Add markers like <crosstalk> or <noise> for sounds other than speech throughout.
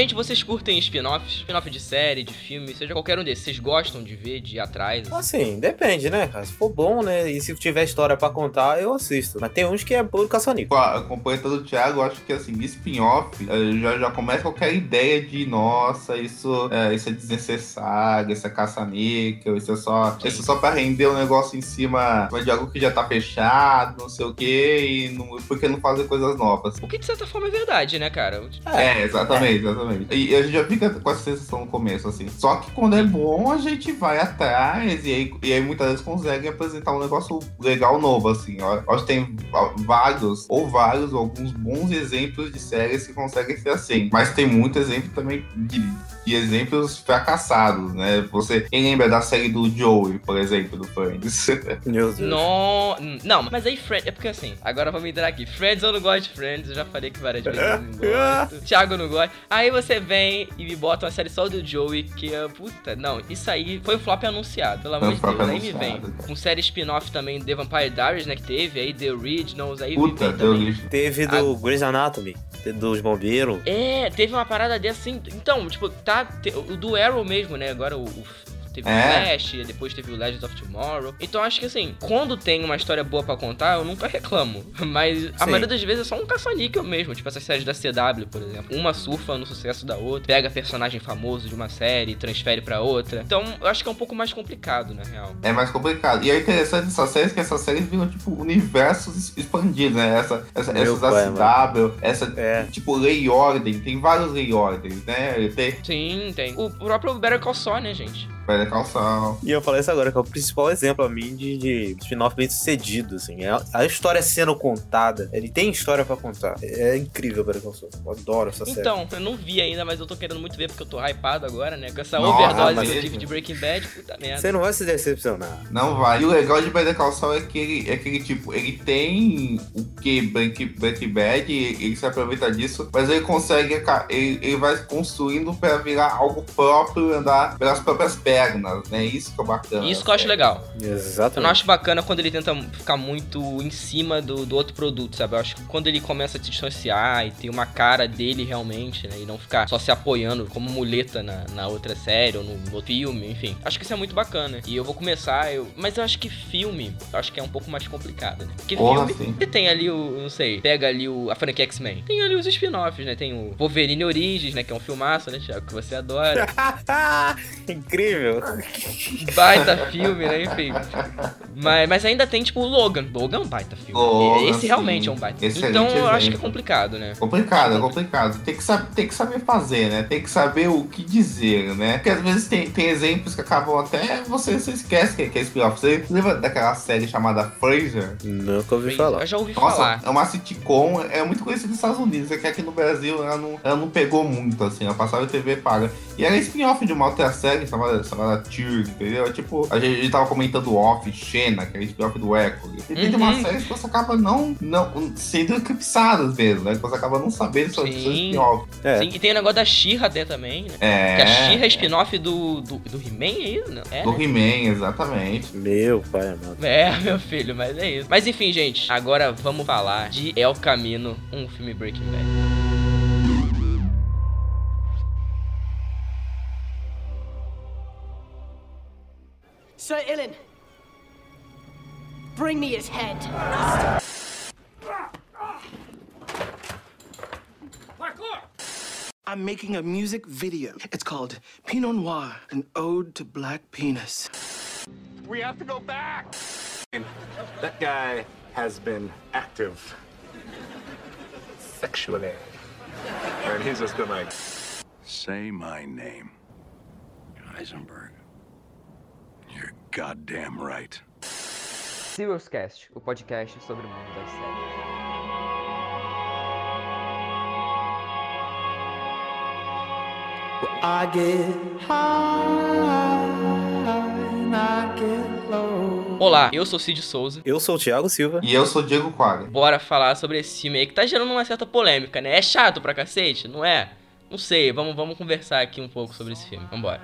Gente, vocês curtem spin-offs? Spin-off de série, de filme, seja qualquer um desses. Vocês gostam de ver, de ir atrás? Assim, depende, né, cara? Se for bom, né? E se tiver história pra contar, eu assisto. Mas tem uns que é puro caçanico. Acompanhando do Thiago, eu acho que assim, spin-off eh, já, já começa qualquer ideia de nossa, isso é, isso é desnecessário, isso é caça-níquel, isso é só. Isso é só pra render o um negócio em cima de algo que já tá fechado, não sei o quê, e não, porque não fazer coisas novas. O que de certa forma é verdade, né, cara? É, exatamente, é. Exatamente. E a gente já fica com essa sensação no começo, assim. Só que quando é bom, a gente vai atrás e aí, e aí muitas vezes consegue apresentar um negócio legal novo, assim. Acho que tem vários, ou vários, alguns bons exemplos de séries que conseguem ser assim. Mas tem muito exemplo também de e exemplos fracassados, né? Você quem lembra da série do Joey, por exemplo, do Friends? <laughs> Meu Deus. No... Não, mas aí Friends. É porque assim, agora vamos entrar aqui. Friends eu não gosto de Friends, eu já falei que várias vezes eu não <laughs> gosto. Thiago não gosta. Aí você vem e me bota uma série só do Joey, que é. Puta, não, isso aí foi um flop anunciado, pelo amor de Deus. Aí me vem. Com série spin-off também The Vampire Diaries, né? Que teve, aí The Originals, aí Puta, Originals. Teve do A... Grey's Anatomy dos bombeiros. É, teve uma parada dessa assim. Então, tipo, tá. O do Arrow mesmo, né? Agora o, o teve é. o Flash, depois teve o Legends of Tomorrow. Então acho que assim, quando tem uma história boa para contar, eu nunca reclamo. <laughs> Mas a Sim. maioria das vezes é só um caça-níquel mesmo. Tipo essas séries da CW, por exemplo. Uma surfa no sucesso da outra, pega personagem famoso de uma série e transfere para outra. Então eu acho que é um pouco mais complicado, na real. É mais complicado. E é interessante dessa série que essas séries viram, tipo, universos expandidos, né? Essa, essa, essas da CW, essa, é. tipo, Lei Ordem. Tem vários Lei Ordens, né? Tem... Sim, tem. O próprio Better Call Saul, né, gente? Pé calção. E eu falei isso agora, que é o principal exemplo a mim de, de spin-off bem sucedido, assim. É a história sendo contada, ele tem história pra contar. É, é incrível Better Call Saul. Eu adoro essa série. Então, eu não vi ainda, mas eu tô querendo muito ver porque eu tô hypado agora, né? Com essa Nossa, overdose que eu tive de Breaking Bad, puta merda. Você não vai se decepcionar. Não vai. E o legal de Better Call Saul é que ele, é aquele tipo, ele tem o que Breaking, Breaking Bad, ele se aproveita disso, mas ele consegue, ele, ele vai construindo pra virar algo próprio, andar pelas próprias pernas né? Isso que é bacana. Isso que eu acho legal. Exatamente. Eu não acho bacana quando ele tenta ficar muito em cima do, do outro produto, sabe? Eu acho que quando ele começa a se distanciar e ter uma cara dele realmente, né? E não ficar só se apoiando como muleta na, na outra série ou no, no filme, enfim. Acho que isso é muito bacana. E eu vou começar, eu... mas eu acho que filme, eu acho que é um pouco mais complicado, né? Porque Porra, filme, você tem ali o, não sei, pega ali o, a franquia X-Men. Tem ali os spin-offs, né? Tem o Wolverine Origins, né? Que é um filmaço, né, Thiago? Que você adora. <laughs> Incrível. Baita filme, né? Enfim. Mas, mas ainda tem, tipo, o Logan. Logan é um baita filme. Logan, Esse realmente sim. é um baita filme. Então eu acho que é complicado, né? Complicado, é complicado. Tem que, saber, tem que saber fazer, né? Tem que saber o que dizer, né? Porque às vezes tem, tem exemplos que acabam até. Você, você esquece que, que é spin-off. Você lembra daquela série chamada Fraser? Nunca ouvi falar. Eu já ouvi Nossa, falar. É uma sitcom, é muito conhecida nos Estados Unidos. É que aqui no Brasil ela não, ela não pegou muito, assim. Ela passava em TV paga. E era spin-off de uma outra série chamada, chamada Tyr, entendeu? É tipo, a gente, a gente tava comentando off, Xena, que é spin-off do Echo. E tem uhum. uma série que você acaba não, não sendo eclipsado mesmo, né? Que você acaba não sabendo sobre spin-off. É. Sim, e tem o negócio da She-Ra até também, né? É. Que a She-Ra é spin-off do, do, do He-Man, é isso? Não? É, do né? He-Man, exatamente. Meu pai amado. É, <laughs> meu filho, mas é isso. Mas enfim, gente, agora vamos falar de El Camino, um filme Breaking Bad. Ilin, bring me his head. I'm making a music video. It's called Pinot Noir, an ode to black penis. We have to go back! That guy has been active sexually. And he's just gonna say my name. Heisenberg. You're goddamn right. Serious Cast, o podcast sobre o mundo das séries. I get high, I get low. Olá, eu sou Cid Souza. Eu sou o Thiago Silva. E eu sou o Diego Quaga. Bora falar sobre esse filme aí que tá gerando uma certa polêmica, né? É chato pra cacete, não é? Não sei, vamos, vamos conversar aqui um pouco sobre esse filme. Vambora.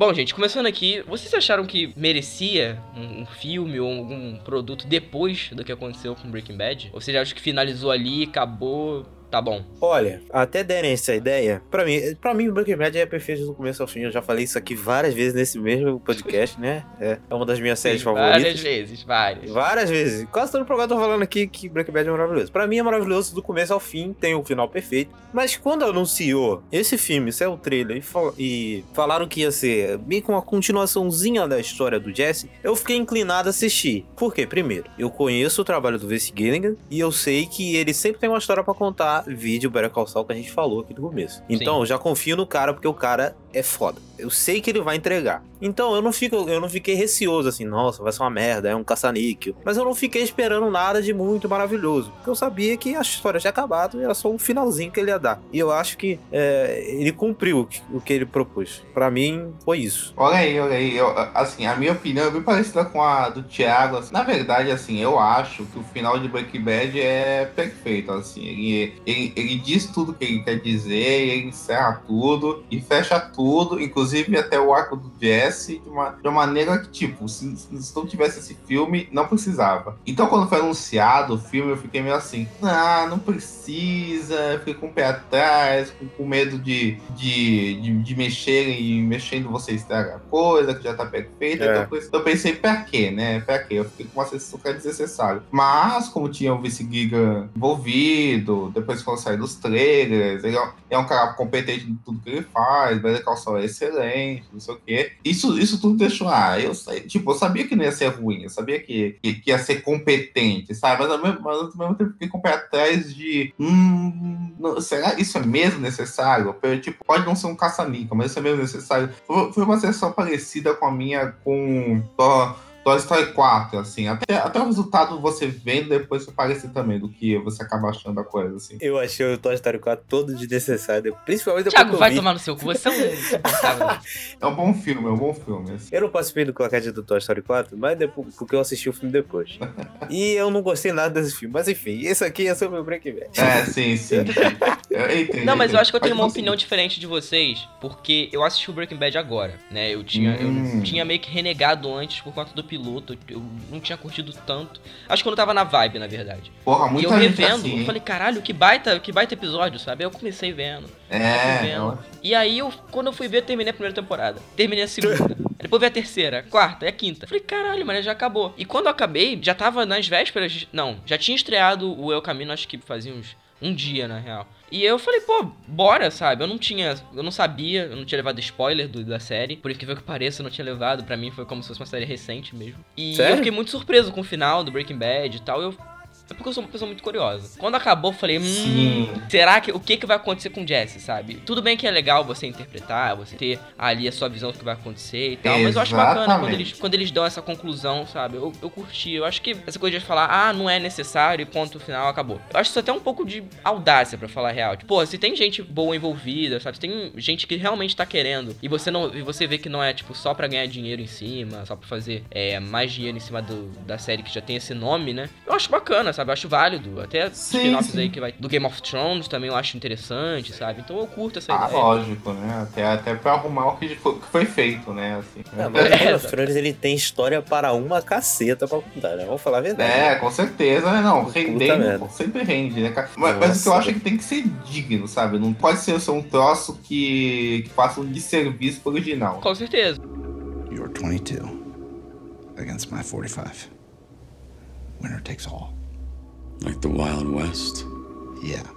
Bom, gente, começando aqui, vocês acharam que merecia um, um filme ou algum produto depois do que aconteceu com Breaking Bad? Ou seja, acho que finalizou ali, acabou, tá bom. Olha, até derem essa ideia, pra mim, pra mim o Breaking Bad é perfeito do começo ao fim. Eu já falei isso aqui várias vezes nesse mesmo podcast, né? É, é uma das minhas séries Sim, favoritas. Várias vezes, várias. Várias vezes. Quase todo programa eu tô falando aqui que Breaking Bad é maravilhoso. Pra mim é maravilhoso do começo ao fim, tem o final perfeito. Mas quando anunciou esse filme, saiu o trailer e, fal- e falaram que ia ser meio com uma continuaçãozinha da história do Jesse, eu fiquei inclinado a assistir. Por quê? Primeiro, eu conheço o trabalho do Vince Gilligan e eu sei que ele sempre tem uma história pra contar, vídeo Better Call Saul que a gente falou aqui no começo. Então, eu já confio no cara porque o cara é foda. Eu sei que ele vai entregar. Então, eu não fico, eu não fiquei receoso assim, nossa, vai ser uma merda, é um caça-níquel. Mas eu não fiquei esperando nada de muito maravilhoso, porque eu sabia que a história tinha acabado e era só um finalzinho que ele ia dar. E eu acho que é, ele cumpriu o que- ele propôs. Pra mim, foi isso. Olha aí, olha aí. Eu, assim, a minha opinião é bem parecida com a do Thiago. assim. Na verdade, assim, eu acho que o final de Breaking Bad é perfeito. Assim, ele, ele, ele diz tudo que ele quer dizer, ele encerra tudo e fecha tudo, inclusive até o arco do Jesse, de uma, de uma maneira que, tipo, se, se não tivesse esse filme, não precisava. Então, quando foi anunciado o filme, eu fiquei meio assim: ah, não precisa, eu fiquei com o pé atrás, com, com medo de, de, de, de mexerem e mexendo você estraga a coisa, que já tá perfeita. É. Então, isso eu pensei, pra quê, né? Pra quê? Eu fiquei com uma sensação que era desnecessário. Mas, como tinha o Vice Giga envolvido, depois quando sair dos trailers, ele é um- é um cara competente em tudo que ele faz, Better Call Saul é excelente, não sei o quê. Isso, isso tudo deixou, ah, eu sei, tipo, eu sabia que não ia ser ruim, eu sabia que, que, que ia ser competente, sabe? Mas ao mesmo, mas ao mesmo tempo fiquei com o pé atrás de, hum, não- será isso é mesmo necessário? Tipo, pode não ser um caça-níquel, mas isso é mesmo necessário. Foi, foi uma sensação parecida com a minha com Toy Story 4, assim. Até, até o resultado você vendo depois foi parecido também do que você acaba achando a coisa, assim. Eu achei o Toy Story 4 todo desnecessário, principalmente depois Thiago, vai tomar no seu cu, você é um. <laughs> É um bom filme, é um bom filme. Assim. Eu não participei do claquete do Toy Story 4, mas depois, porque eu assisti o filme depois. <laughs> e eu não gostei nada desse filme. Mas enfim, esse aqui é sobre o Breaking Bad. É, sim, sim. <laughs> Eu entendo, Não, mas eu acho que eu tenho Mas uma você- opinião diferente de vocês, porque eu assisti o Breaking Bad agora, né? Eu tinha, Hum. eu tinha meio que renegado antes por conta do piloto, eu não tinha curtido tanto. Acho que eu não tava na vibe, na verdade. Porra, e muita eu revendo, assim, eu falei, caralho, que baita, que baita episódio, sabe? Eu comecei vendo. É, vendo. eu- E aí, eu, quando eu fui ver, eu terminei a primeira temporada. Terminei a segunda. <laughs> Depois vi a terceira, a quarta e a quinta. Falei, caralho, mas já acabou. E quando eu acabei, já tava nas vésperas. Não, já tinha estreado o El Camino, acho que fazia uns. Um dia, na real. E eu falei, pô, bora, sabe? Eu não tinha. Eu não sabia, eu não tinha levado spoiler do- da série. Por incrível que pareça, eu não tinha levado. Pra mim foi como se fosse uma série recente mesmo. E Sério? eu fiquei muito surpreso com o final do Breaking Bad e tal. Eu. É porque eu sou uma pessoa muito curiosa. Quando acabou, eu falei, hum, Sim. será que o que, que vai acontecer com o Jesse, sabe? Tudo bem que é legal você interpretar, você ter ali a sua visão do que vai acontecer e tal, mas eu acho bacana quando Exatamente. eles, quando eles dão essa conclusão, sabe? Eu, eu curti. Eu acho que essa coisa de falar, ah, não é necessário e ponto final, acabou. Eu acho isso até um pouco de audácia, pra falar a real. Tipo, pô, se tem gente boa envolvida, sabe? Se tem gente que realmente tá querendo e você não e você vê que não é, tipo, só pra ganhar dinheiro em cima, só pra fazer é, mais dinheiro em cima do, da série que já tem esse nome, né? Eu acho bacana, sabe? Eu acho válido. Até spin-offs aí que vai. Do Game of Thrones também eu acho interessante, sabe? Então eu curto essa Ah, ideia. lógico, né? Até, até pra arrumar o que foi, que foi feito, né? Assim. Ah, mas o Game É, of Thrones ele tem história para uma caceta pra contar, né? Vamos falar a verdade. É, com certeza, né? Não, rendendo sempre rende, né, cara? Mas, mas o que eu acho é que tem que ser digno, sabe? Não pode ser só um troço que, que faça um desserviço pro original. Com certeza. You're 22 against my 45. Winner takes all. Like the Wild West. Yeah.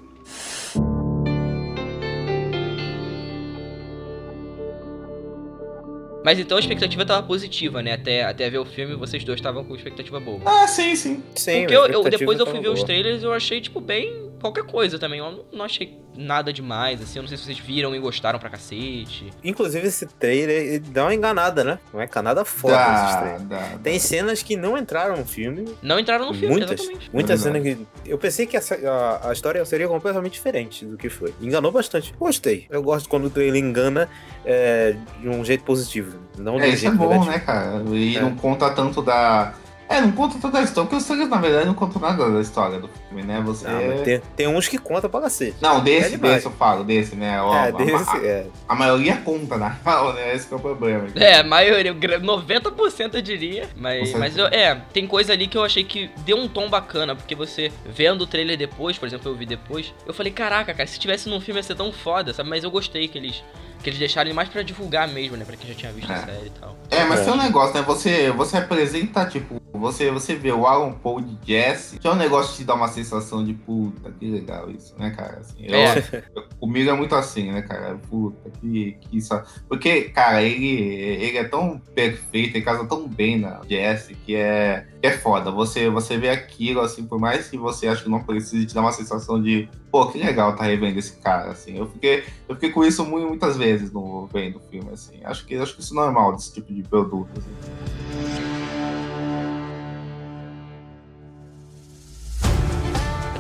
Mas então a expectativa tava positiva, né? Até, até ver o filme, vocês dois estavam com expectativa boa. Ah, sim, sim. Sim, Porque eu, eu- depois eu fui ver os boa. trailers e eu achei, tipo, bem qualquer coisa também. Eu não achei nada demais, assim. Eu não sei se vocês viram e gostaram pra cacete. Inclusive, esse trailer dá uma enganada, né? Uma enganada foda esses Dá, trailers. dá, Tem cenas que não entraram no filme. Não entraram no filme, muitas, exatamente. muitas É cenas que. Eu pensei que essa- a, a história seria completamente diferente do que foi. Enganou bastante. Gostei. Eu gosto quando o trailer engana é, de um jeito positivo. Não É, isso é bom, negativo. né, cara? E É. não conta tanto da. É, não conta toda a história, porque os trailers, na verdade, não contam nada da história do filme, né? Você. Ah, mas tem, tem uns que conta pra cacete. Não, desse, É desse eu falo, desse, né? Ó, é, a- desse, a, é. a maioria conta, né? <laughs> né? Esse que é o problema. É, a maioria, o gra- 90% eu diria. Mas, mas eu, é, tem coisa ali que eu achei que deu um tom bacana, porque você vendo o trailer depois, por exemplo, eu vi depois, eu falei, caraca, cara, se tivesse num filme ia ser tão foda, sabe? Mas eu gostei que eles, que eles deixaram ele mais pra divulgar mesmo, né? Pra quem já tinha visto a É. série e tal. É, mas É. tem um negócio, né? Você, você apresenta, tipo, você, você vê o Aaron Paul de Jesse, que é um negócio que te dá uma sensação de puta, que legal isso, né, cara? Assim, eu- É. eu- comigo é muito assim, né, cara? Puta, que, que isso. Porque, cara, ele, ele é tão perfeito, ele casa tão bem na Jesse, que é, que é foda. Você, você vê aquilo, assim, por mais que você ache que não precise, te dá uma sensação de, pô, que legal tá revendo esse cara, assim. Eu fiquei, eu fiquei com isso mu- muitas vezes no vendo o filme, assim. Acho que, acho que isso é normal desse tipo de produto. assim.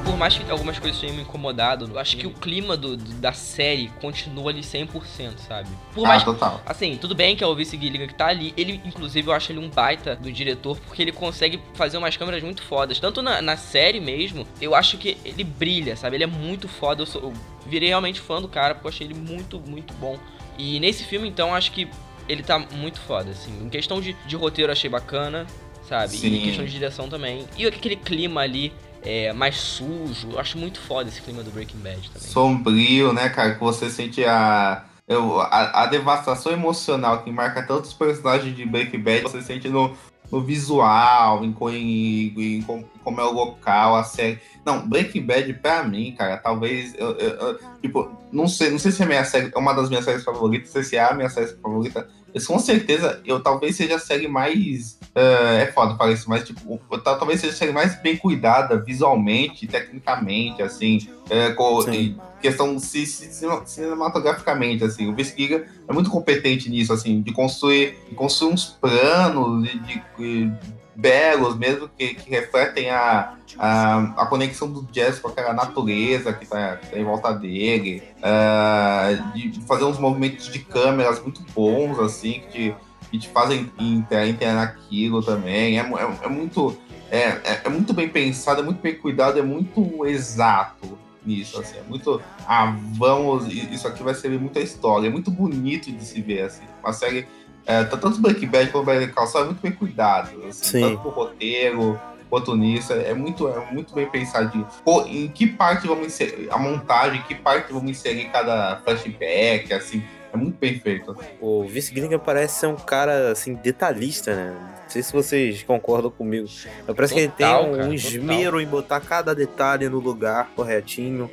Por mais que algumas coisas tenham me incomodado, eu acho que o clima do, do- da série continua ali 100%, sabe? Por mais Ah, total. Assim, tudo bem que é o Vince Gilligan que tá ali. Ele, inclusive, eu acho ele um baita do diretor, porque ele consegue fazer umas câmeras muito fodas. Tanto na, na série mesmo, eu acho que ele brilha, sabe? Ele é muito foda. Eu, sou- eu virei realmente fã do cara, porque eu achei ele muito, muito bom. E nesse filme, então, eu acho que ele tá muito foda, assim. Em questão de, de roteiro, eu achei bacana, sabe? E Sim. em questão de direção também. E aquele clima ali. É, mais sujo, eu acho muito foda esse clima do Breaking Bad também. Sombrio, né, cara? Que você sente a, eu- a, a devastação emocional que marca tantos personagens de Breaking Bad. Você sente no, no visual, em, em, em como é o local, a série. Não, Breaking Bad, pra mim, cara, talvez. eu- eu- eu- tipo, não sei, não sei se é, minha série, é uma das minhas séries favoritas, não sei se é a minha série favorita. Mas com certeza, eu talvez seja a série mais. eh, é foda isso, mas tipo, tal- talvez seja a série mais bem cuidada visualmente, tecnicamente, assim. É, com, Sim. em questão ci- ci- cine- cinematograficamente, assim. O Gilligan é muito competente nisso, assim, de construir, de construir uns planos de- de belos mesmo, que, que refletem a, a, a conexão do jazz com aquela natureza que tá, que tá em volta dele, ah, de fazer uns movimentos de câmeras muito bons, assim, que te, que te fazem entrar, entrar naquilo também. É, é, é muito. É, é, é muito bem pensado, é muito bem cuidado, é muito exato nisso, assim, é muito, ah, vamos, isso aqui vai servir muito a história, é muito bonito de se ver, assim, uma série, é, tá- tanto Breaking Bad quanto Better Call Saul é muito bem cuidado, assim, Sim. tanto pro roteiro, quanto nisso, é muito, é muito bem pensadinho. Pô, em que parte vamos inserir, a montagem, em que parte vamos inserir cada flashback, assim, é muito bem feito. assim. O Vince Gilligan parece ser um cara, assim, detalhista, né? Não sei se vocês concordam comigo. Parece que ele tem Total, um, cara, um total. esmero em botar cada detalhe no lugar corretinho.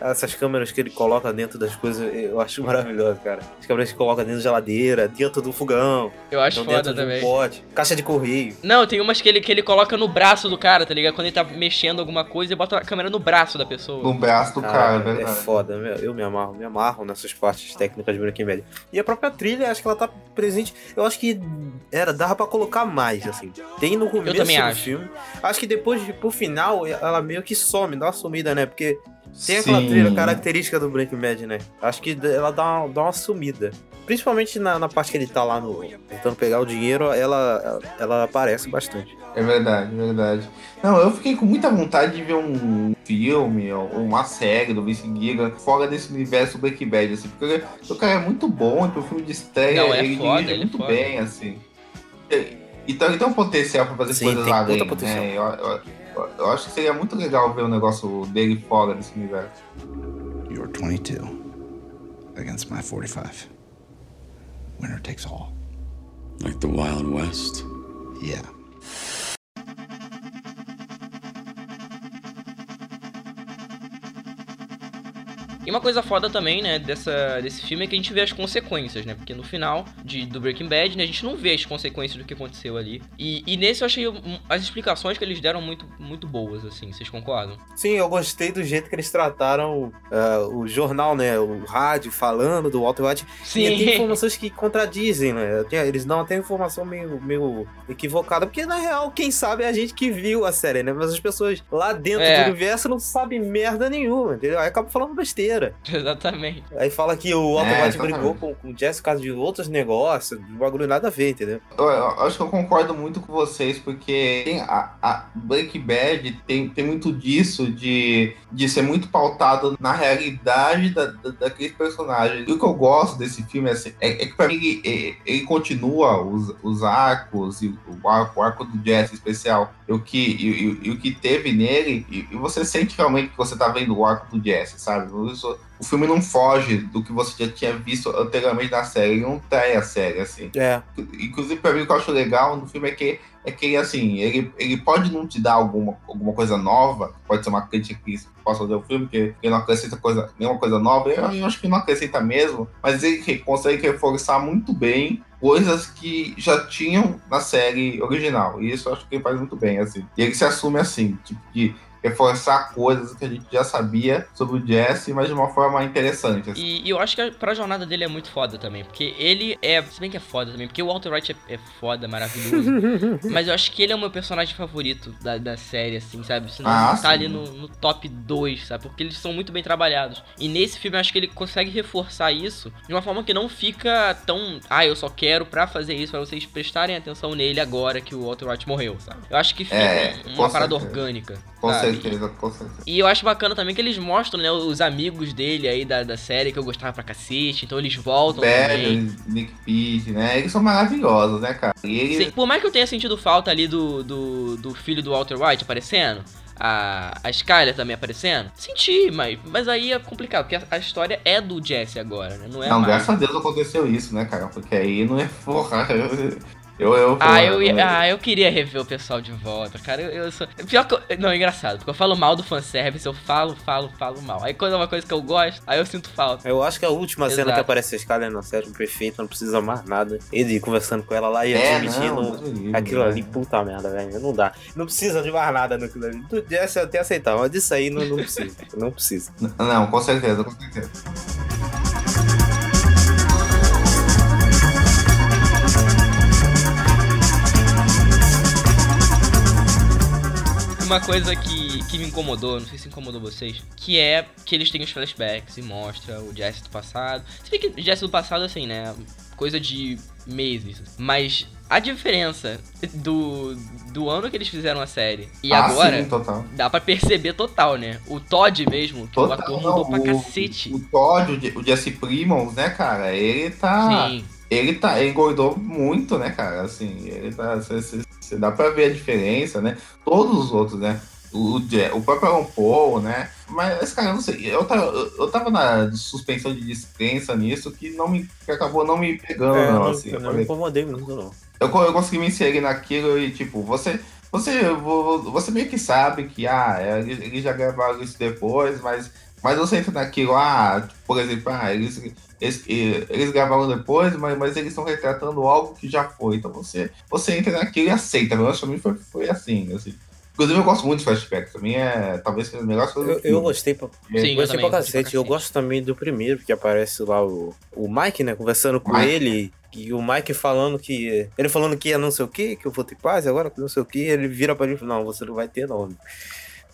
Essas câmeras que ele coloca dentro das coisas, eu acho maravilhoso, cara. As câmeras que coloca dentro da geladeira, dentro do fogão, Eu acho então foda dentro de um também. pote, caixa de correio. Não, tem umas que ele, que ele coloca no braço do cara, tá ligado? Quando ele tá mexendo alguma coisa, ele bota a câmera no braço da pessoa. No braço do cara, é é verdade. foda, meu, eu me amarro, me amarro nessas partes técnicas de Breaking Bad. E a própria trilha, acho que ela tá presente. Eu acho que era, dava pra colocar mais, assim. Tem no começo também do acho. filme. Acho que depois, pro final, ela meio que some, dá uma sumida, né? Porque tem aquela Sim. trilha característica do Breaking Bad, né? Acho que ela dá uma, dá uma sumida. Principalmente na, na parte que ele tá lá no, tentando pegar o dinheiro, ela, ela aparece bastante. É verdade, é verdade. Não, eu fiquei com muita vontade de ver um filme ou uma série do Vince Gilligan fora desse universo Breaking Bad, assim, porque o cara é muito bom, e pro filme de estreia Não, é ele foda, dirige ele é muito foda. bem, assim. Então ele tem um potencial pra fazer Sim, coisas puta potencial. né? Eu, eu- eu- eu acho que seria muito legal ver o negócio dele fora desse universo. You're 22 against my 45. Winner takes all. Like the Wild West. Yeah. E uma coisa foda também, né, dessa, desse filme é que a gente vê as consequências, né? Porque no final de, do Breaking Bad, né, a gente não vê as consequências do que aconteceu ali. E, e nesse eu achei as explicações que eles deram muito, muito boas, assim. Vocês concordam? Sim, eu gostei do jeito que eles trataram ah, o jornal, né? O rádio falando do Walter White. E tem informações que contradizem, né? Eles dão até informação meio, meio equivocada, porque na real, quem sabe é a gente que viu a série, né? Mas as pessoas lá dentro É. do universo não sabem merda nenhuma, entendeu? Aí acabam falando besteira. Maneira. <laughs> Exatamente. Aí fala que o Walter É, White brigou com, com o Jesse por causa de outros negócios, um bagulho nada a ver, entendeu? Eu, eu acho que eu concordo muito com vocês, porque tem a, a Breaking Bad tem, tem muito disso de, de ser muito pautado na realidade da, da, daqueles personagens. E o que eu gosto desse filme é, assim, é, é que pra mim ele, ele- ele continua os, os arcos e o arco, o arco do Jesse especial. E o que, e, e- e o que teve nele, e, e você sente realmente que você tá vendo o arco do Jesse, sabe? Isso- o filme não foge do que você já tinha visto anteriormente na série, ele não trai a série, assim. É. Inclusive, pra mim, o que eu acho legal no filme é que, é que assim, ele, ele pode não te dar alguma, alguma coisa nova, pode ser uma crítica que possa fazer o filme, que ele não acrescenta coisa, nenhuma coisa nova, eu, eu acho que não acrescenta mesmo, mas ele que- consegue reforçar muito bem coisas que já tinham na série original, e isso eu acho que ele faz muito bem, assim. E ele se assume assim, tipo, de reforçar coisas que a gente já sabia sobre o Jesse, mas de uma forma interessante. assim. E, e eu acho que a, pra jornada dele é muito foda também. Porque ele é. Se bem que é foda também, porque o Walter White é, é foda, maravilhoso. <laughs> mas eu acho que ele é o meu personagem favorito da, da série, assim, sabe? Senão Ah, tá sim. ali no, no top 2, sabe? Porque eles são muito bem trabalhados. E nesse filme eu acho que ele consegue reforçar isso de uma forma que não fica tão. Ah, eu só quero pra fazer isso, pra vocês prestarem atenção nele agora que o Walter White morreu, sabe? Eu acho que fica É, uma parada certeza. orgânica. Com sabe? certeza, com certeza. E eu acho bacana também que eles mostram, né, os amigos dele aí da, da série que eu gostava pra cacete, então eles voltam. Velho, Nick Pete, né? Eles são maravilhosos, né, cara? E eles, Sim, por mais que eu tenha sentido falta ali do, do, do filho do Walter White aparecendo, a, a Skyler também aparecendo, senti, mas, mas aí é complicado, porque a, a história é do Jesse agora, né? Não é Não, mais. graças a Deus aconteceu isso, né, cara? Porque aí não é porra. Eu, eu, Ah eu, eu, ia- ah, eu queria rever o pessoal de volta, cara. Eu, eu sou. Pior que. Eu, não, é engraçado, porque eu falo mal do fanservice, eu falo, falo, falo mal. Aí quando é uma coisa que eu gosto, aí eu sinto falta. Eu acho que a última cena Exato. que aparece a Skyler na série perfeita, não precisa mais nada. Ele conversando com ela lá e É, admitindo livre, aquilo né? ali, puta merda, velho. Não dá. Não precisa de mais nada naquilo ali. Do Jesse eu até aceitar, mas disso aí não, não precisa. Não precisa. Não, com certeza, com certeza. Uma coisa que, que me incomodou, não sei se incomodou vocês, que é que eles têm os flashbacks e mostra o Jesse do passado. Você vê que o Jesse do passado, assim, né? Coisa de meses. Mas a diferença do, do ano que eles fizeram a série e Ah, agora, sim, total. dá pra perceber total, né? O Todd mesmo, que o Total, ator mudou pra o- cacete. O Todd, o Je- o Jesse Primons, né, cara? Ele tá. Sim. Ele tá. Ele engordou muito, né, cara? Assim, ele tá. Você dá pra ver a diferença, né? Todos os outros, né? O, o, próprio Aaron Paul, né? Mas, cara, eu não sei. Eu tava, eu, tava na suspensão de descrença nisso que não me. que acabou não me pegando, É, não, não, assim. eu Eu, não me falei, incomodei muito, não. eu, eu consegui me inserir naquilo e, tipo, você. Você, vo- você meio que sabe que, ah, é, eles, já gravaram isso depois, mas, mas você entra naquilo, ah, por exemplo, ah, eles, eles, eles gravaram depois, mas, mas eles estão retratando algo que já foi. Então você, você entra naquilo e aceita. Menos pra mim foi, foi assim, assim. Inclusive eu gosto muito de flashback, mim é talvez seja a melhor coisa do Eu, eu gostei pra, Sim, eu gostei também, pra cacete. Eu gosto também do primeiro, que aparece lá o, o Mike, né? Conversando com Mike. ele. E o Mike falando que. Ele falando que ia não sei o que, que eu vou ter paz agora, que não sei o que. Ele vira pra ele e fala: Não, você não vai ter, não.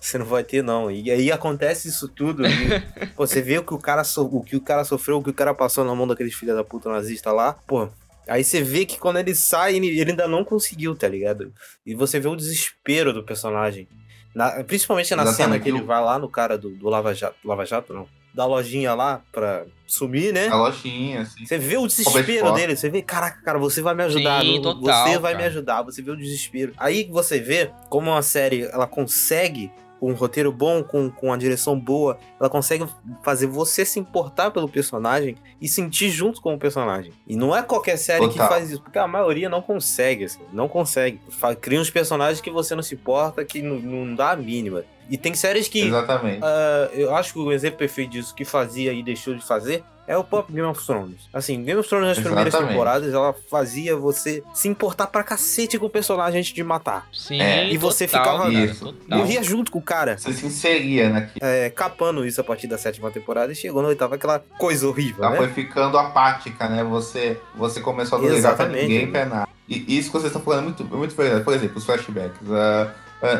Você não vai ter, não. E aí acontece isso tudo. e, <laughs> pô, você vê o que o cara so- o que o cara sofreu, o que o cara passou na mão daqueles filha da puta nazista lá. Pô, Aí você vê que quando ele sai, ele, ele ainda não conseguiu, tá ligado? E você vê o desespero do personagem. Na- principalmente na Exatamente. cena que ele vai lá no cara do, do Lava Jato. Lava Jato, não. Da lojinha lá pra sumir, né? A lojinha, assim. Você vê o desespero dele, você vê, caraca, cara, você vai me ajudar, Sim, total, você vai cara. me ajudar, você vê o desespero. Aí você vê como uma série, ela consegue, com um roteiro bom, com, com uma direção boa, ela consegue fazer você se importar pelo personagem e sentir junto com o personagem. E não é qualquer série Total. que faz isso, porque a maioria não consegue, assim, não consegue. Cria uns personagens que você não se importa, que não, não dá a mínima. E tem séries que Exatamente. ah, eu acho que o exemplo perfeito disso que fazia e deixou de fazer é o próprio Game of Thrones. Assim, Game of Thrones nas primeiras Exatamente. temporadas, ela fazia você se importar pra cacete com o personagem antes de matar. Sim, É. E você total, ficava- Isso. Morria junto com o cara, Você se inseria naquilo. é, capando isso a partir da sétima temporada e chegou na oitava aquela coisa horrível, Ela né? foi ficando apática, né? Você, você começou a não ligar pra Exatamente. ninguém, pra nada. E isso que vocês estão falando é muito, é muito verdade. Por exemplo, os flashbacks. ah,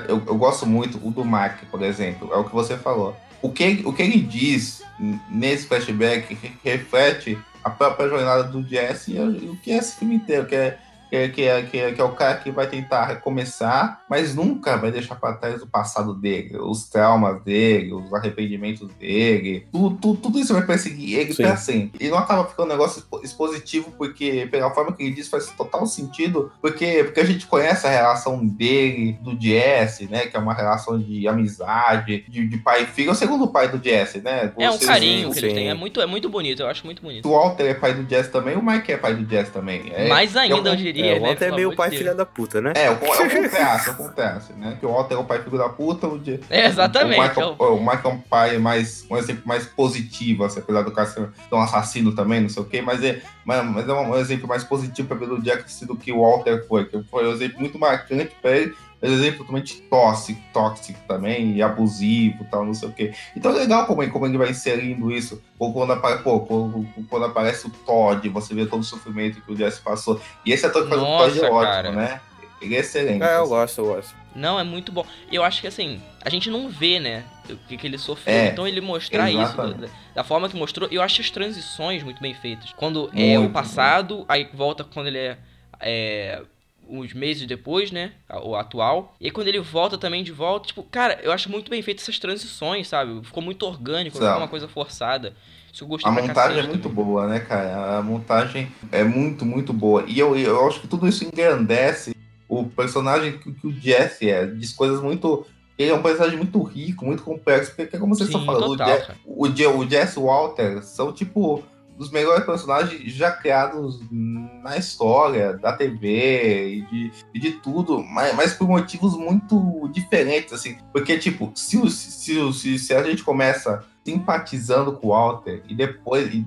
eu, eu gosto muito o do Mark, por exemplo. É o que você falou. o que, o que ele diz nesse flashback reflete a própria jornada do Jesse e o que é esse filme inteiro, que é que é, que, é, que, é, que é o cara que vai tentar recomeçar, mas nunca vai deixar para trás o passado dele, os traumas dele, os arrependimentos dele. Tudo, tudo, tudo isso vai perseguir ele para sempre. E não acaba ficando um negócio expositivo, porque, pela forma que ele diz, faz total sentido, porque, porque a gente conhece a relação dele, do Jesse, né? Que é uma relação de amizade, de, de pai e filho. É o segundo pai do Jesse, né? é um carinho que eles têm. É muito, é muito bonito, eu acho muito bonito. O Walter é pai do Jesse também, o Mike é pai do Jesse também. É, Mais ainda, eu diria. É, o Walter né? é meio pai filha da puta, né? É, <laughs> acontece, acontece, né? Que o Walter é o pai filho da puta, o de... É, exatamente. O Michael, o Michael é um pai mais, um exemplo mais positivo, assim, apesar do cara ser um assassino também, não sei o quê, mas é, mas, mas é um exemplo mais positivo pra ver do Jack do que o Walter foi, que foi um exemplo muito marcante pra ele, um exemplo totalmente tóxico, tóxico também, e abusivo tal, não sei o quê. Então é legal como, como ele vai inserindo isso. Ou quando, pô, quando, quando aparece o Todd, você vê todo o sofrimento que o Jesse passou. E esse ator que faz o Todd é ótimo, né? Ele é excelente. É, eu gosto, eu gosto. Não, é muito bom. Eu acho que assim, a gente não vê, né, o que, que ele sofreu. É, então ele mostrar exatamente. isso da, da, forma que mostrou, eu acho as transições muito bem feitas. Quando muito, é o passado, muito. aí volta quando ele é, é uns meses depois, né? O atual. E aí quando ele volta também de volta, tipo, cara, eu acho muito bem feito essas transições, sabe? Ficou muito orgânico, não ficou uma coisa forçada. Isso eu gostei A montagem é muito boa, né, cara? A montagem é muito, muito boa. E eu, eu acho que tudo isso engrandece o personagem que, que o Jesse é. Diz coisas muito ele é um personagem muito rico, muito complexo, porque como vocês Sim, estão falando, total, o, Jess, o, o Jesse Walter são tipo dos melhores personagens já criados na história da TV e de, e de tudo, mas, mas, por motivos muito diferentes, assim. Porque, tipo, se, se, se, se a gente começa simpatizando com o Walter e depois, e,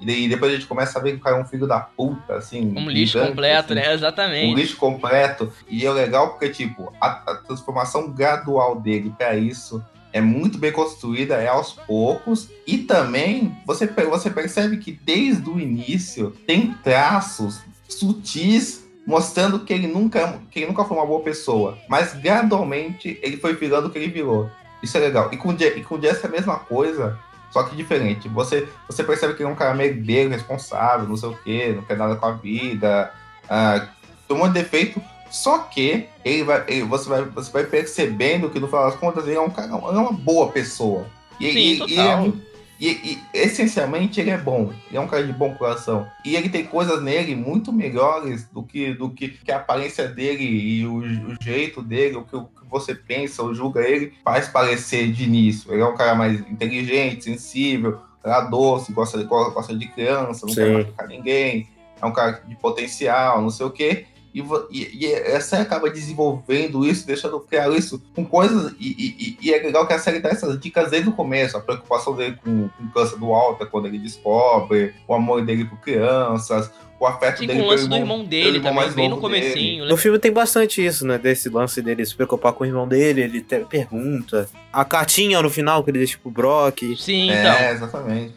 e, e, depois a gente começa a ver que o cara é um filho da puta, assim. Um lixo gigante, completo, assim, né? Exatamente. Um lixo completo. E é legal porque, tipo, a, a transformação gradual dele para isso é muito bem construída, é aos poucos, e também você, você percebe que desde o início tem traços sutis mostrando que ele nunca que ele nunca foi uma boa pessoa, mas gradualmente ele foi virando o que ele virou. Isso é legal. E com, e com o Jesse é a mesma coisa, só que diferente. Você, você percebe que ele é um cara meio responsável, não sei o quê, não quer nada com a vida, ah, de defeito, só que ele vai, ele, você, vai, você vai percebendo que no final das contas ele é um cara, é uma boa pessoa. E, Sim, e, total. E, e, e, essencialmente ele é bom, ele é um cara de bom coração. E ele tem coisas nele muito melhores do que, do que, que a aparência dele e o, o jeito dele, o que, o que você pensa ou julga ele, faz parecer de início. Ele é um cara mais inteligente, sensível, cara doce, gosta, gosta de criança, não Sim. quer machucar ninguém, é um cara de potencial, não sei o quê e, e, e, a série acaba desenvolvendo isso, deixando claro isso com coisas. E, e, é legal que a série dá essas dicas desde o começo, a preocupação dele com, com o câncer do Walter, quando ele descobre, o amor dele por crianças, o afeto Sim, dele com o lance do irmão dele irmão também, bem no comecinho. Né? No filme tem bastante isso, né? Desse lance dele se preocupar com o irmão dele, ele pergunta. A cartinha no final que ele deixa pro Brock. Sim, então. É, exatamente.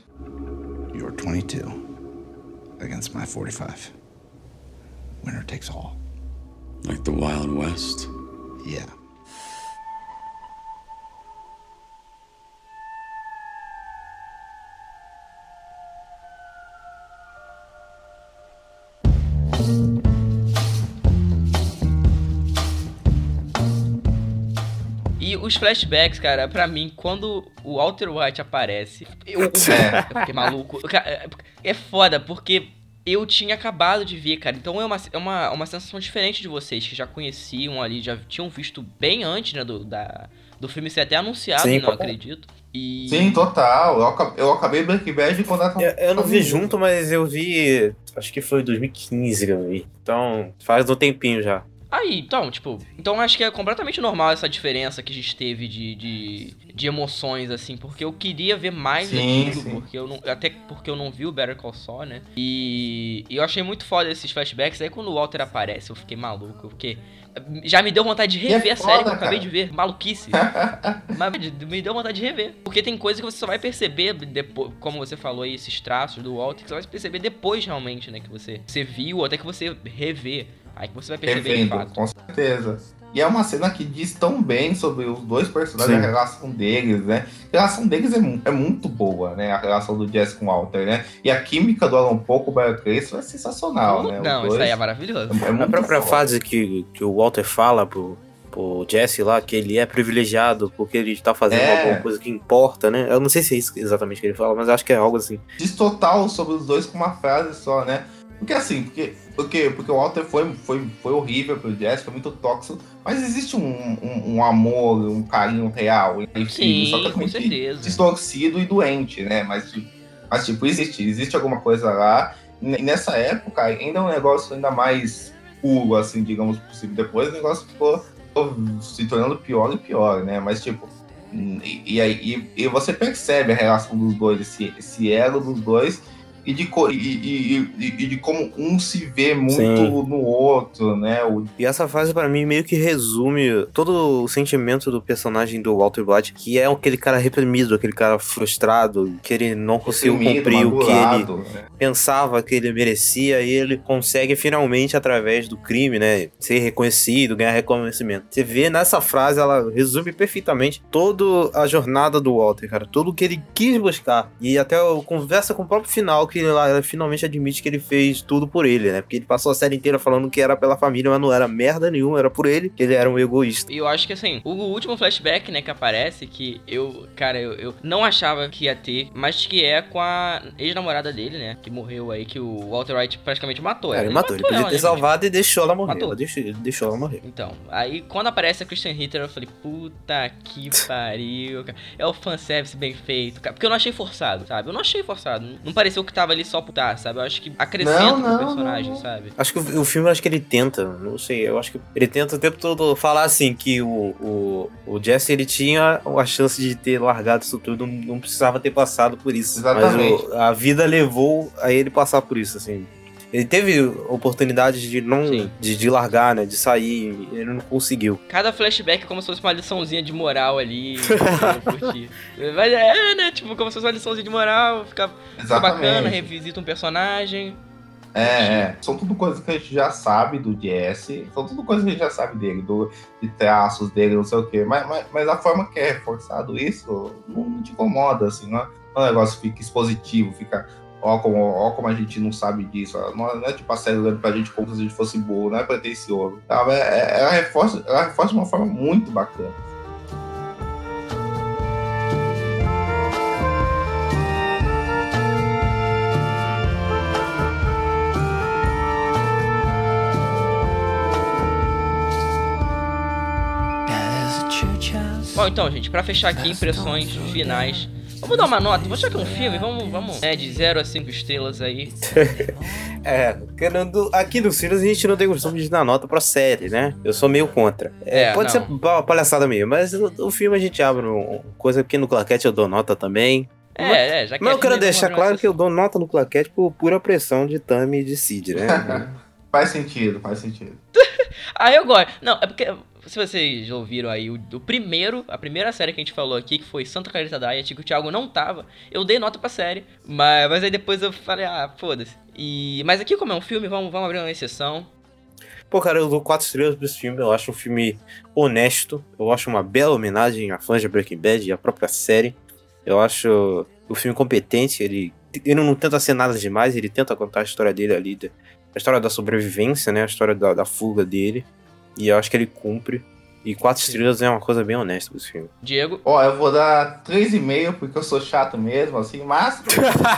You're 22 against my 45. Winner takes all. Like the Wild West? Yeah. E os flashbacks, cara, pra mim, quando o Walter White aparece, eu, eu, <laughs> eu fiquei maluco. É, é foda, porque eu tinha acabado de ver, cara. Então é uma, é uma, uma sensação diferente de vocês, que já conheciam ali, já tinham visto bem antes, né, do, da, do filme ser até anunciado, Sim, não acredito. E... Sim, total. Eu, eu acabei Black Bad quando ela Eu, eu não vi junto, mas eu vi. Acho que foi 2015 que eu vi. Então, faz um tempinho já. Aí, então, tipo, então acho que é completamente normal essa diferença que a gente teve de, de, de emoções, assim, porque eu queria ver mais sim, aquilo, sim. porque eu não. Até porque eu não vi o Better Call Saul, né? E, e eu achei muito foda esses flashbacks. Aí quando o Walter aparece, eu fiquei maluco, porque. Já me deu vontade de rever é a série foda, que eu acabei cara. de ver. Maluquice. <laughs> Mas me deu vontade de rever. Porque tem coisa que você só vai perceber depois, como você falou aí, esses traços do Walter, que você vai perceber depois realmente, né? Que você, você viu, até que você rever. Aí que você vai perceber de Revendo, fato. com certeza. E é uma cena que diz tão bem sobre os dois personagens, Sim. a relação deles, né? A relação deles é, é muito boa, né? A relação do Jess com o Walter, né? E a química do Alan Paul com o Cranston é sensacional, né? Os Não, isso dois- aí é maravilhoso. é, é A própria foda. fase que, que o Walter fala pro, pro Jesse lá, que ele é privilegiado porque ele tá fazendo É. alguma coisa que importa, né? Eu não sei se é isso exatamente que ele fala, mas acho que é algo assim. diz total sobre os dois com uma frase só, né? Porque assim, porque, porque, porque o Walter foi, foi, foi horrível pro Jess, foi muito tóxico, mas existe um, um, um amor, um carinho real entre Sim, só com totalmente certeza. distorcido e doente, né? Mas, tipo- mas tipo, existe, existe alguma coisa lá. E nessa época, ainda é um negócio ainda mais puro, assim, digamos possível. Depois o negócio ficou, ficou se tornando pior e pior, né? Mas tipo, e, e aí e, e você percebe a relação dos dois, esse, esse elo dos dois. E de, e, e, e, de como um se vê muito Sim. no outro, né? O, E essa fase, pra mim, meio que resume todo o sentimento do personagem do Walter White, que é aquele cara reprimido, aquele cara frustrado, que ele não conseguiu cumprir o que ele né? pensava que ele merecia e ele consegue finalmente, através do crime, né, ser reconhecido, ganhar reconhecimento. Você vê nessa frase, ela resume perfeitamente toda a jornada do Walter, cara, tudo que ele quis buscar. E até o- conversa com o próprio final, que ele, lá, ele finalmente admite que ele fez tudo por ele, né, porque ele passou a série inteira falando que era pela família, mas não era merda nenhuma, era por ele, que ele era um egoísta. E eu acho que assim, o último flashback, né, que aparece, que eu, cara, eu, eu não achava que ia ter, mas que é com a ex-namorada dele, né, que morreu aí, que o Walter White praticamente matou Cara, ela. ele matou, ele podia ela, ter né, salvado e deixou ela morrer. Matou. Ela deixou, ele deixou ela morrer. Então, aí quando aparece a Christian Ritter, eu falei, puta que pariu, cara. É o fanservice bem feito, cara. Porque eu não achei forçado, sabe? Eu não achei forçado. Não pareceu que tava ali só putar, sabe? Eu acho que acrescenta Não, pro não, personagem, não, não. sabe? Acho que o, o filme, acho que ele tenta, não sei, eu acho que ele tenta o tempo todo falar assim, que o, o, o Jesse, ele tinha a chance de ter largado isso tudo, não, não precisava ter passado por isso. Exatamente. Mas o- a vida levou a ele passar por isso, assim. Ele teve oportunidade de não, de, de largar, né, de sair, ele não conseguiu. Cada flashback é como se fosse uma liçãozinha de moral ali. <laughs> Mas é, né? Tipo, como se fosse uma liçãozinha de moral, fica, fica bacana, revisita um personagem. É, é. São tudo coisas que a gente já sabe do Jesse. São tudo coisas que a gente já sabe dele, do, de traços dele, não sei o quê. Mas, mas, mas a forma que é reforçado isso não, não te incomoda, assim. Não é, não é um negócio que fica expositivo, fica. Ó como, ó como a gente não sabe disso. Não é, não é tipo a série olhando pra gente como se a gente fosse burro, não é pretencioso. Sabe? É- é- ela, reforça, ela reforça de uma forma muito bacana. Bom, então, gente, pra fechar aqui, impressões finais. Vamos dar uma nota, vou achar que é um filme, vamos, vamos, né, de 0 a 5 estrelas aí. <laughs> É, querendo, aqui no Silas a gente não tem costume de dar nota pra série, né? Eu sou meio contra. É, É, pode não. ser uma palhaçada meio, mas o, o filme a gente abre um, coisa porque no Claquete eu dou nota também. É, é, já que Mas é eu quero filme, deixar claro que eu dou nota no Claquete por pura pressão de Tami e de Cid, né? <laughs> Faz sentido, faz sentido. <laughs> Ah, eu gosto. Não, é porque se vocês ouviram aí o, o primeiro, a primeira série que a gente falou aqui, que foi Santa Clarita Diet, que o Thiago não tava, eu dei nota pra série, mas, mas aí depois eu falei, ah, foda-se. E, mas aqui como é um filme, vamos, vamos abrir uma exceção. Pô, cara, eu dou quatro estrelas pra esse filme. Eu acho um filme honesto. Eu acho uma bela homenagem a fãs de Breaking Bad e à própria série. Eu acho o filme competente. Ele, ele não tenta ser nada demais. Ele tenta contar a história dele ali. A história da sobrevivência, né? A história da, da fuga dele. E eu acho que ele cumpre. E quatro estrelas é uma coisa bem honesta pra esse filme. Diego, Ó, eu vou dar 3,5 porque eu sou chato mesmo, assim, mas.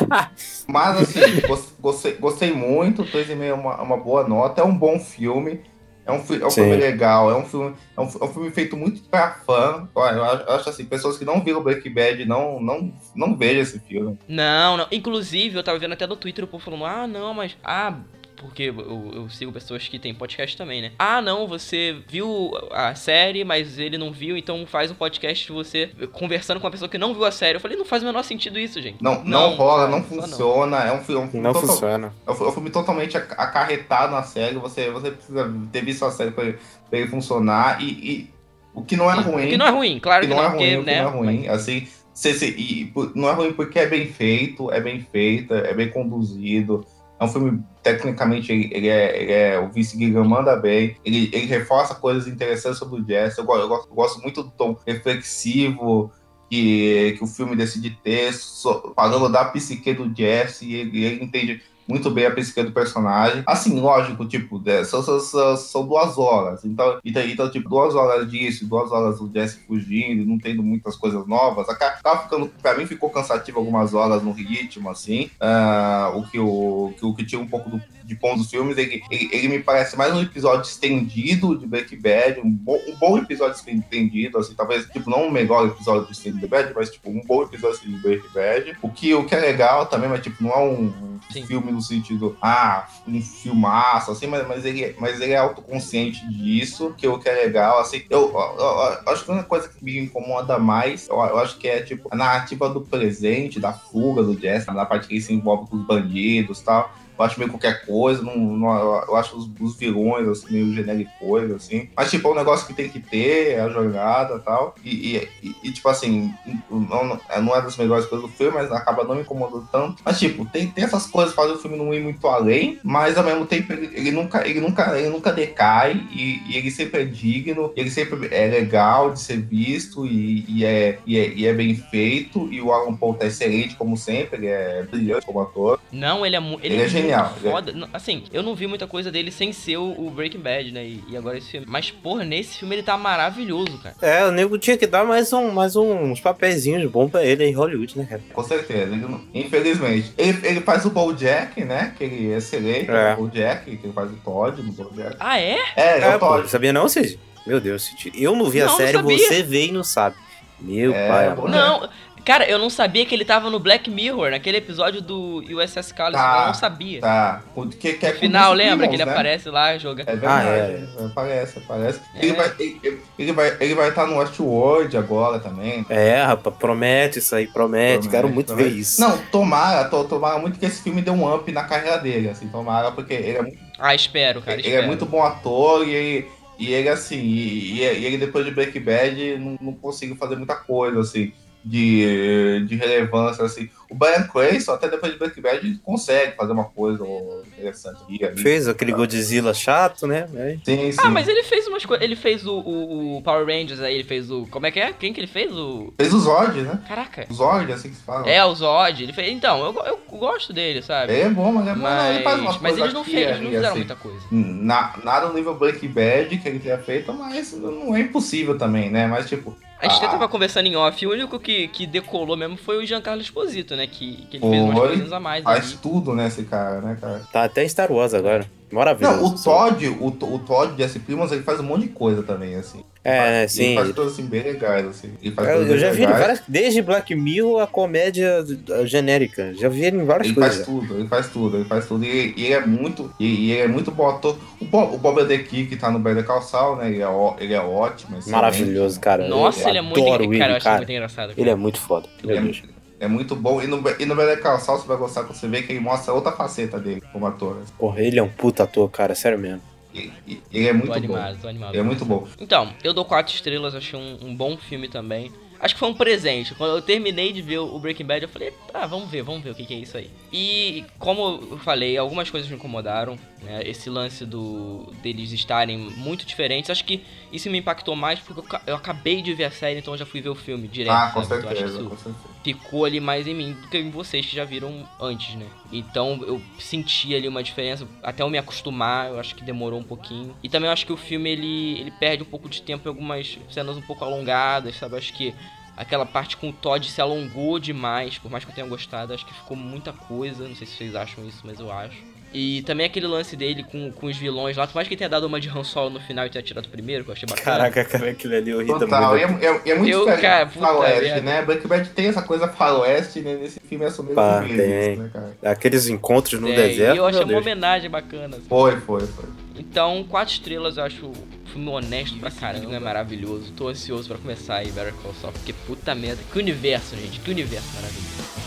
<laughs> mas, assim, gos- gostei, gostei muito. 3,5 é uma, uma boa nota. É um bom filme. É um, é um Sim. filme legal. É um filme, é um, é um filme feito muito pra fã. Ó, eu acho, eu acho assim, pessoas que não viram Breaking Bad não, não, não vejam esse filme. Não, não. Inclusive, eu tava vendo até no Twitter o povo falando, ah, não, mas. Ah, porque eu, eu sigo pessoas que têm podcast também, né? Ah, não, você viu a série, mas ele não viu, então faz um podcast de você conversando com uma pessoa que não viu a série. Eu falei, não faz o menor sentido isso, gente. Não, não, rola, não funciona. É um filme, é um filme Não total- funciona. É um é um filme totalmente ac- acarretado na série. Você, você precisa ter visto a série pra ele, pra ele funcionar. E, e o que não é ruim. Que não é ruim, claro que que, não é porque, ruim, o que né? não é ruim. Assim, cê- cê- e não é ruim porque é bem feito, é bem feito, é bem conduzido. É um filme, tecnicamente, ele, é, ele é. O Vince Gilligan manda bem. Ele, ele reforça coisas interessantes sobre o jazz. Eu, eu gosto, eu gosto muito do tom reflexivo que, que o filme decide ter, so- falando da psique do Jesse, e ele, ele entende muito bem a psique do personagem. Assim, lógico, tipo, né, são, são, são, duas horas. Então, então, então, tipo, duas horas disso, duas horas do Jesse fugindo, não tendo muitas coisas novas. Acaba acaba ficando, pra mim, ficou cansativo algumas horas no ritmo, assim. Ah, o, que o, que o que tinha um pouco do, de ponto dos filmes, ele, ele, ele me parece mais um episódio estendido de Breaking Bad, um bom, um bom episódio estendido, assim, talvez, tipo, não o melhor episódio de Breaking Bad, mas, tipo, um bom episódio de Breaking Bad. O que, o que é legal também, mas, tipo, não é um, um Sim. filme no sentido, ah, um filmaço, assim, mas, mas, ele, mas ele é autoconsciente disso, que o que é legal, assim, eu, eu- eu- eu acho que a única coisa que me incomoda mais, eu, acho que é, tipo, a narrativa do presente, da fuga do Jesse, na parte que ele se envolve com os bandidos e tal, eu acho meio qualquer coisa, não, não- eu acho os, os vilões, assim, meio genéricos, assim. Mas, tipo, é um negócio que tem que ter, é a jornada e tal. E, e- e- e, tipo assim, não, não- não é das melhores coisas do filme, mas acaba não me incomodando tanto. Mas, tipo, tem, tem essas coisas que fazem o filme não ir muito além, mas ao mesmo tempo ele, ele nunca, ele, nunca, ele nunca decai e, e ele sempre é digno, ele sempre é legal de ser visto e, e é, e, é, e é bem feito. E o Alan Paul tá excelente, como sempre, ele é brilhante como ator. Não, ele é, ele Ele é é genial, é- foda. Assim, eu não vi muita coisa dele sem ser o, Breaking Bad, né? E, agora esse filme. Mas, porra, nesse filme ele tá maravilhoso, cara. É, o nego tinha que dar mais, um, mais uns papeizinhos bons pra ele em Hollywood, né, cara? Com certeza. Ele não- infelizmente. Ele, ele faz o Bojack, né? Que ele é excelente. É. O Bojack, que ele faz o Todd no Bojack. Ah, é? É, é, É, o pô, Todd. sabia não, Cid? Meu Deus, Cid. Eu não vi a Não, série, você vê e não sabe. Meu É, pai. amado. Não, cara, eu não sabia que ele tava no Black Mirror, naquele episódio do USS Callister. Tá, eu não sabia. Tá. O Que, que é No final, lembra que ele né? aparece lá jogando. É verdade, Ah, é. aparece, aparece. É. Ele, vai, ele, ele vai ele vai estar no Westworld agora também. É, rapaz, promete isso aí, promete. Quero Promete, muito promete. ver isso. Não, tomara, to- tomara muito que esse filme dê um up na carreira dele, assim, tomara, porque ele é muito Ah, espero, cara, ele espero. é muito bom ator e ele, e ele assim, e, e- e ele depois de Breaking Bad não, não conseguiu fazer muita coisa, assim, de, de relevância, assim. O Brian Cranston, até depois de Breaking Bad, ele consegue fazer uma coisa interessante ali. Fez aquele Godzilla chato, né? É. Sim, sim. Ah, mas ele fez umas coisas. Ele fez o, o- o Power Rangers aí, ele fez o. Como é que é? Quem que ele fez? O. Fez o Zord, né? Caraca. O Zord, assim que se fala. É, o Zod. Ele fez. Então, eu, eu gosto dele, sabe? Ele é bom, mas é bom. não, ele faz umas Mas, mas eles não, fez, eles não fizeram assim. muita coisa. Na, nada no nível Breaking Bad que ele tenha feito, mas não é impossível também, né? Mas, tipo, A gente Ah. tava conversando em off, o único que, que decolou mesmo foi o Giancarlo Esposito, né? Que, que ele fez umas Foi. coisinhas a mais faz ali. tudo, né, esse cara, né, cara? Tá até em Star Wars agora. Maravilhoso. Não, o Todd, o, o Todd de S. Primos, ele faz um monte de coisa também, assim. É, Ele sim. faz coisas assim bem legais, assim. Ele faz Eu, eu já vi ele legais. várias. Desde Black Mirror a comédia genérica. Já vi ele em várias Ele coisas. faz tudo, ele faz tudo, ele faz tudo. E, e ele é muito. E, e ele é muito bom ator. O Bob, o Bob Odenkirk, que tá no Better Call Saul, né? Ele é, ó- ele é ótimo. excelente. Maravilhoso, cara. Nossa, Eu ele é muito. ele, Cara, eu cara. muito engraçado. Ele é muito foda. Meu É, Deus. É muito bom. E no, e no Better Call Saul você vai gostar quando você vê que ele mostra outra faceta dele como ator. assim. Porra, ele é um puta ator, cara. Sério mesmo. E, e- ele é muito Tô bom. animado, tô animado. Ele é muito bom. Então, eu dou quatro estrelas, achei um, um bom filme também. Acho que foi um presente. Quando eu terminei de ver o Breaking Bad, eu falei, ah, vamos ver, vamos ver o que, que é isso aí. E como eu falei, algumas coisas me incomodaram, né? Esse lance do deles estarem muito diferentes. Acho que isso me impactou mais porque eu, eu acabei de ver a série, então eu já fui ver o filme direto. Ah, com? Então, acho que certeza, isso com certeza. Ficou ali mais em mim do que em vocês que já viram antes, né? Então eu senti ali uma diferença, até eu me acostumar, eu acho que demorou um pouquinho. E também eu acho que o filme ele, ele perde um pouco de tempo em algumas cenas um pouco alongadas, sabe? Eu acho que aquela parte com o Todd se alongou demais, por mais que eu tenha gostado, acho que ficou muita coisa, não sei se vocês acham isso, mas eu acho. E também aquele lance dele com, com os vilões lá, por mais que ele tenha dado uma de Han Solo no final e tenha tirado primeiro, que eu achei bacana. Caraca, cara, aquilo ali eu ri Total, e é, muito. é, e é muito Eu, diferente cara, faroeste, merda. né? Breaking Bad tem essa coisa faroeste, né? Nesse filme é assumido Pá, mesmo, tem. né, cara? Aqueles encontros no É, deserto. e eu achei uma Deus. homenagem bacana. assim. Foi, foi, foi. Então, quatro estrelas eu acho filme honesto pra caramba, é maravilhoso. Tô ansioso pra começar aí Better Call Saul, porque puta merda, que universo, gente, que universo maravilhoso.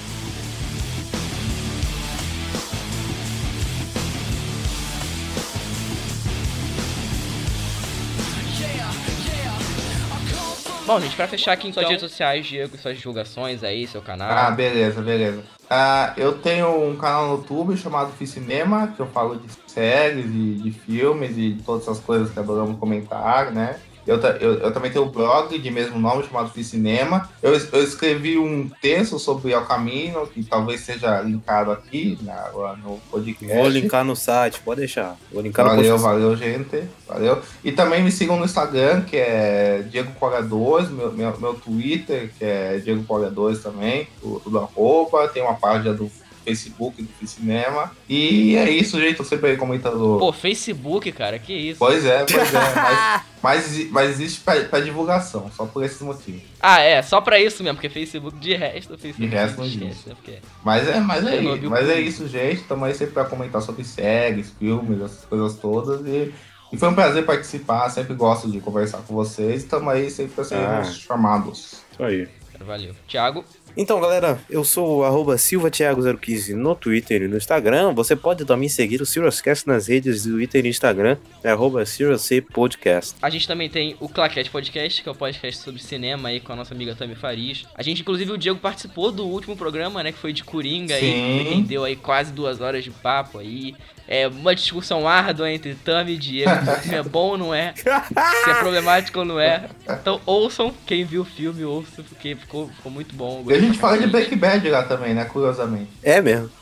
Bom, gente, pra fechar aqui em suas redes sociais, Diego, suas divulgações aí, seu canal. Ah, beleza, beleza. Ah, eu tenho um canal no YouTube chamado Fiz Cinema, que eu falo de séries, de, de filmes e de todas essas coisas que adoramos comentar, né? Eu, eu, eu também tenho um blog de mesmo nome chamado Fiz Cinema. Eu, eu escrevi um texto sobre El Camino, que talvez seja linkado aqui na, no podcast. Vou linkar no site, pode deixar. Vou linkar no Valeu, post. valeu, gente. Valeu. E também me sigam no Instagram, que é Diego Cora 2, meu, meu, meu Twitter, que é Diego Cora 2 também, tudo, tudo arroba. Tem uma página do Facebook do Cinema. E é isso, gente. Tô sempre aí comentando. Pô, Facebook, cara, que isso. Pois é, pois é. Mas, <laughs> mas, mas existe pra, pra divulgação, só por esses motivos. Ah, é, só pra isso mesmo, porque Facebook de resto, Facebook De resto não existe. né? Porque... Mas é, mas é, Eu não isso, mas é isso, gente. Tamo aí sempre pra comentar sobre séries, filmes, essas coisas todas. E, e foi um prazer participar. Sempre gosto de conversar com vocês. Tamo aí sempre pra sermos Ah. chamados. Isso aí. Valeu. Thiago, Então, galera, eu sou o arroba silvatiago015 no Twitter e no Instagram. Você pode também seguir o Siriuscast nas redes do Twitter e Instagram, é arroba SiriusC Podcast. a gente também tem o Claquete Podcast, que é o podcast sobre cinema aí com a nossa amiga Tami Farias. A gente, inclusive, o Diego participou do último programa, né, que foi de Coringa Sim. rendeu aí quase duas horas de papo aí. É uma discussão árdua entre Tami e Diego, se é bom ou não é, se é problemático ou não é. Então ouçam, quem viu o filme, ouça, porque ficou, ficou muito bom. E a gente fala de. Breaking Bad lá também, né? Curiosamente. É mesmo. <laughs>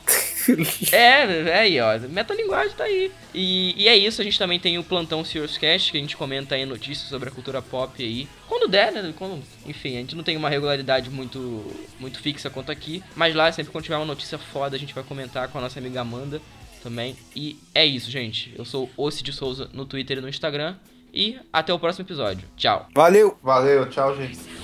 É, é aí, ó. Metalinguagem tá aí. E, e é isso, a gente também tem o Plantão Serious Cast, que a gente comenta aí notícias sobre a cultura pop aí. Quando der, né? Quando, enfim, a gente não tem uma regularidade muito, muito fixa quanto aqui. Mas lá, sempre quando tiver uma notícia foda, a gente vai comentar com a nossa amiga Amanda também. E é isso, gente. Eu sou o Cid Souza no Twitter e no Instagram. E até o próximo episódio. Tchau. Valeu! Valeu, tchau, gente.